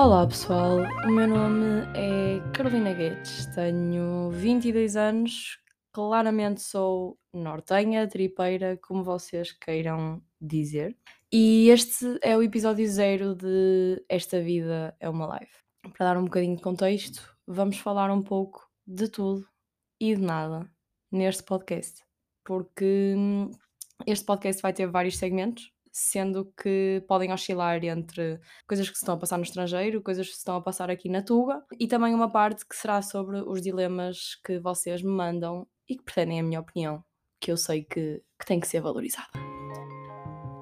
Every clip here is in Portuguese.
Olá pessoal, o meu nome é Carolina Guedes, tenho 22 anos, claramente sou nortenha, tripeira, como vocês queiram dizer. E este é o episódio zero de Esta Vida é uma Live. Para dar um bocadinho de contexto, vamos falar um pouco de tudo e de nada neste podcast, porque hum, este podcast vai ter vários segmentos, sendo que podem oscilar entre coisas que se estão a passar no estrangeiro, coisas que se estão a passar aqui na Tuga, e também uma parte que será sobre os dilemas que vocês me mandam e que pretendem a minha opinião, que eu sei que, que tem que ser valorizada.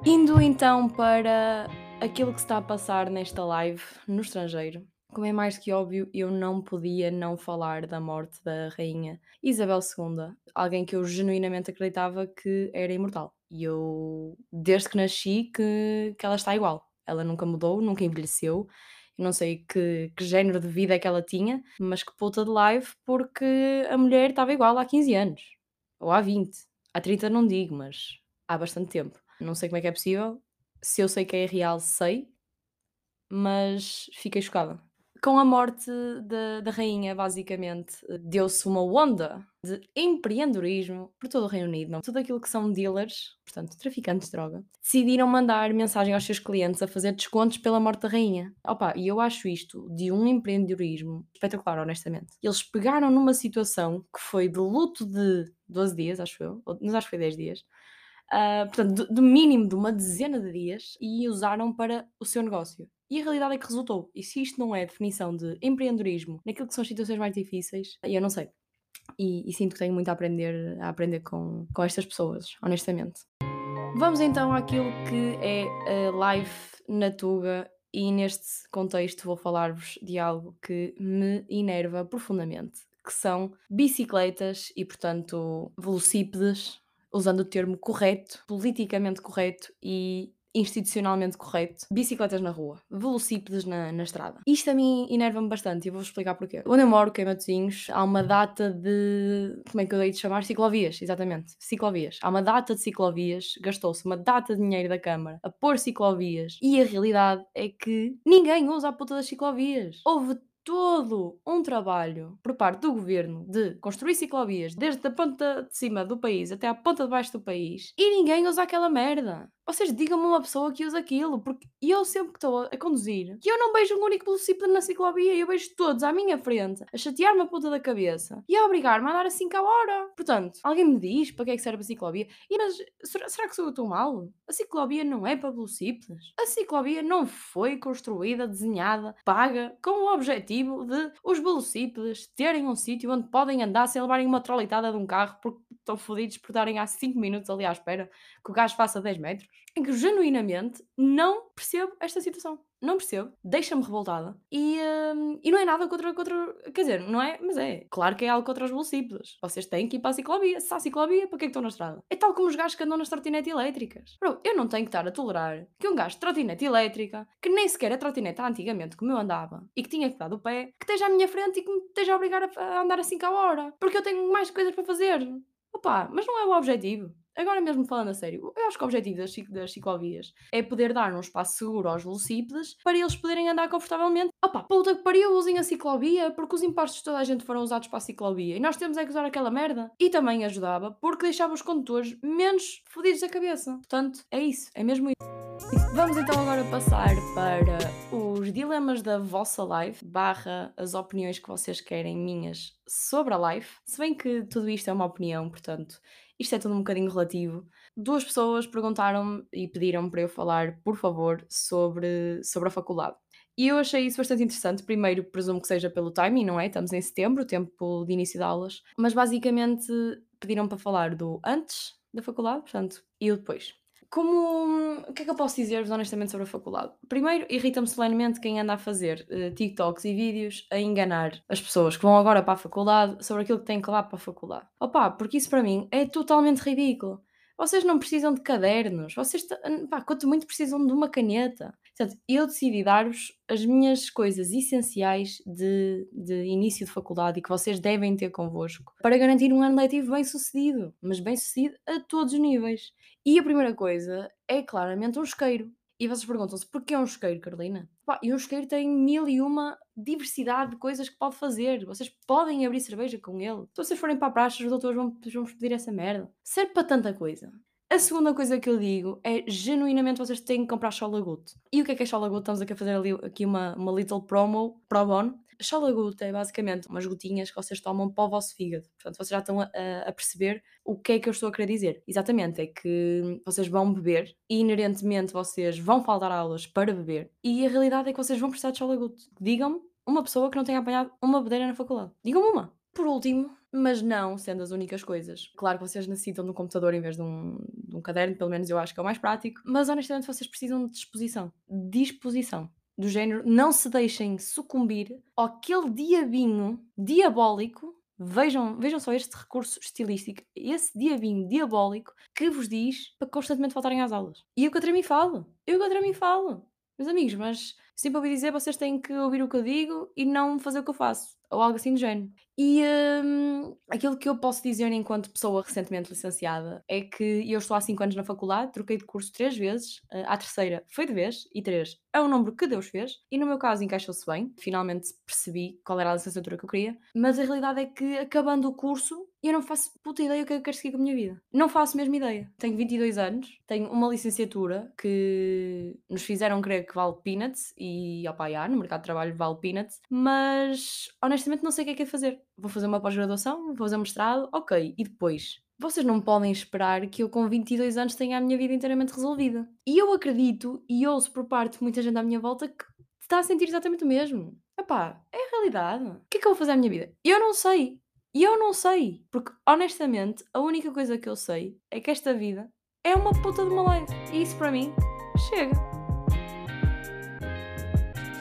Indo então para aquilo que se está a passar nesta live no estrangeiro. Como é mais que óbvio, eu não podia não falar da morte da rainha Isabel II, alguém que eu genuinamente acreditava que era imortal. E eu, desde que nasci, que, que ela está igual. Ela nunca mudou, nunca envelheceu. Eu não sei que, que género de vida é que ela tinha, mas que puta de live, porque a mulher estava igual há 15 anos. Ou há 20. Há 30 não digo, mas há bastante tempo. Não sei como é que é possível. Se eu sei que é real, sei. Mas fiquei chocada com a morte da, rainha, basicamente, deu-se uma onda de empreendedorismo por todo o Reino Unido. Não? Tudo aquilo que são dealers, portanto, traficantes de droga, decidiram mandar mensagem aos seus clientes a fazer descontos pela morte da rainha. Opa, e eu acho isto de um empreendedorismo espetacular, honestamente. Eles pegaram numa situação que foi de luto de 12 dias, acho eu, mas acho que foi 10 dias, uh, portanto, do, mínimo de uma dezena de dias, e usaram para o seu negócio. E a realidade é que resultou. E se isto não é definição de empreendedorismo naquilo que são as situações mais difíceis, eu não sei. E, e, sinto que tenho muito a aprender, a aprender com, com estas pessoas, honestamente. Vamos então àquilo que é a live na Tuga e neste contexto vou falar-vos de algo que me enerva profundamente, que são bicicletas e, portanto, velocípedes, usando o termo correto, politicamente correto e institucionalmente correto, bicicletas na rua, velocípedes na, na estrada. Isto a mim enerva-me bastante e vou explicar porquê. Onde eu moro, que é Matosinhos, há uma data de. Como é que eu dei de chamar? Ciclovias, exatamente. Ciclovias. Há uma data de ciclovias, gastou-se uma data de dinheiro da Câmara a pôr ciclovias e a realidade é que ninguém usa a puta das ciclovias. Houve todo um trabalho por parte do governo de construir ciclovias desde a ponta de cima do país até à ponta de baixo do país e ninguém usa aquela merda. Vocês digam-me uma pessoa que usa aquilo, porque eu sempre que estou a conduzir, que eu não vejo um único velocípede na ciclovia, eu vejo todos à minha frente, a chatear-me a ponta da cabeça e a obrigar-me a andar a 5 a hora. Portanto, alguém me diz para que é que serve a ciclovia? E mas será, que sou eu tão mal? A ciclovia não é para velocípedes. A ciclovia não foi construída, desenhada, paga, com o objetivo de os velocípedes terem um sítio onde podem andar sem levarem uma trolitada de um carro porque estão fodidos por estarem há 5 minutos ali à espera que o gajo faça 10 metros em que genuinamente não percebo esta situação. Não percebo, deixa-me revoltada. E, hum, e não é nada contra, contra. Quer dizer, não é, mas é. Claro que é algo contra os velocípedos. Vocês têm que ir para a ciclovia. Se há ciclovia, para que é que estão na estrada? É tal como os gajos que andam nas trotinetes elétricas. Bro, eu não tenho que estar a tolerar que um gajo de trotinete elétrica, que nem sequer é trotinete antigamente como eu andava, e que tinha que dar do pé, que esteja à minha frente e que me esteja a obrigar a, a andar assim cá a hora. Porque eu tenho mais coisas para fazer. Opa, mas não é o objetivo. Agora mesmo falando a sério, eu acho que o objetivo das, das ciclovias é poder dar um espaço seguro aos velocípedes para eles poderem andar confortavelmente. Opa, puta que pariu, usem a ciclovia, porque os impostos de toda a gente foram usados para a ciclovia e nós temos é que usar aquela merda. E também ajudava porque deixava os condutores menos fodidos da cabeça. Portanto, é isso, é mesmo isso. Vamos então agora passar para os dilemas da vossa live, barra as opiniões que vocês querem minhas sobre a live. Se bem que tudo isto é uma opinião, portanto, isto é tudo um bocadinho relativo. Duas pessoas perguntaram-me e pediram para eu falar, por favor, sobre, sobre a faculdade. E eu achei isso bastante interessante. Primeiro, presumo que seja pelo timing, não é? Estamos em setembro, tempo de início de aulas. Mas basicamente pediram para falar do antes da faculdade, portanto, e o depois. Como. O que é que eu posso dizer-vos honestamente sobre a faculdade? Primeiro, irrita-me solenemente quem anda a fazer uh, TikToks e vídeos a enganar as pessoas que vão agora para a faculdade sobre aquilo que têm que levar para a faculdade. Opa, porque isso para mim é totalmente ridículo. Vocês não precisam de cadernos, vocês, pá, quanto muito precisam de uma caneta. Portanto, eu decidi dar-vos as minhas coisas essenciais de, de início de faculdade e que vocês devem ter convosco para garantir um ano letivo bem sucedido, mas bem sucedido a todos os níveis. E a primeira coisa é claramente um isqueiro. E vocês perguntam-se: "Porquê um isqueiro, Carolina?" E um isqueiro tem mil e uma diversidade de coisas que pode fazer. Vocês podem abrir cerveja com ele. Se vocês forem para a praxe, os doutores vão vão-vos pedir essa merda. Serve para tanta coisa. A segunda coisa que eu digo é, genuinamente, vocês têm que comprar Cholagut. E o que é que é? Estamos aqui a fazer ali aqui uma uma little promo, pro bono. Chalagut é basicamente umas gotinhas que vocês tomam para o vosso fígado. Portanto, vocês já estão a, a perceber o que é que eu estou a querer dizer. Exatamente, é que vocês vão beber e inerentemente vocês vão faltar aulas para beber e a realidade é que vocês vão precisar de Chalagut. Digam-me uma pessoa que não tenha apanhado uma bedeira na faculdade. Digam-me uma. Por último, mas não sendo as únicas coisas. Claro que vocês necessitam de um computador em vez de um, de um caderno, pelo menos eu acho que é o mais prático, mas honestamente vocês precisam de disposição. Disposição do género, não se deixem sucumbir àquele diabinho diabólico. Vejam, vejam só este recurso estilístico, esse diabinho diabólico que vos diz para constantemente faltarem às aulas. E eu contra mim falo, eu contra mim falo. Meus amigos, mas sempre ouvi dizer vocês têm que ouvir o que eu digo e não fazer o que eu faço ou algo assim do género. E hum, aquilo que eu posso dizer enquanto pessoa recentemente licenciada é que eu estou há 5 anos na faculdade, troquei de curso 3 vezes, uh, à terceira foi de vez, e 3 é o número que Deus fez, e no meu caso encaixou-se bem, finalmente percebi qual era a licenciatura que eu queria, mas a realidade é que acabando o curso eu não faço puta ideia o que é que eu quero seguir com a minha vida. Não faço mesmo ideia. Tenho 22 anos, tenho uma licenciatura que nos fizeram crer que vale peanuts, e opá, já, no mercado de trabalho vale peanuts, mas honestamente não sei o que é que é fazer. Vou fazer uma pós-graduação, vou fazer um mestrado, ok, e depois? Vocês não podem esperar que eu com 22 anos tenha a minha vida inteiramente resolvida. E eu acredito e ouço por parte de muita gente à minha volta que está a sentir exatamente o mesmo. Epá, é a realidade. O que é que eu vou fazer à minha vida? Eu não sei. E eu não sei. Porque, honestamente, a única coisa que eu sei é que esta vida é uma puta de uma live. E isso para mim, chega.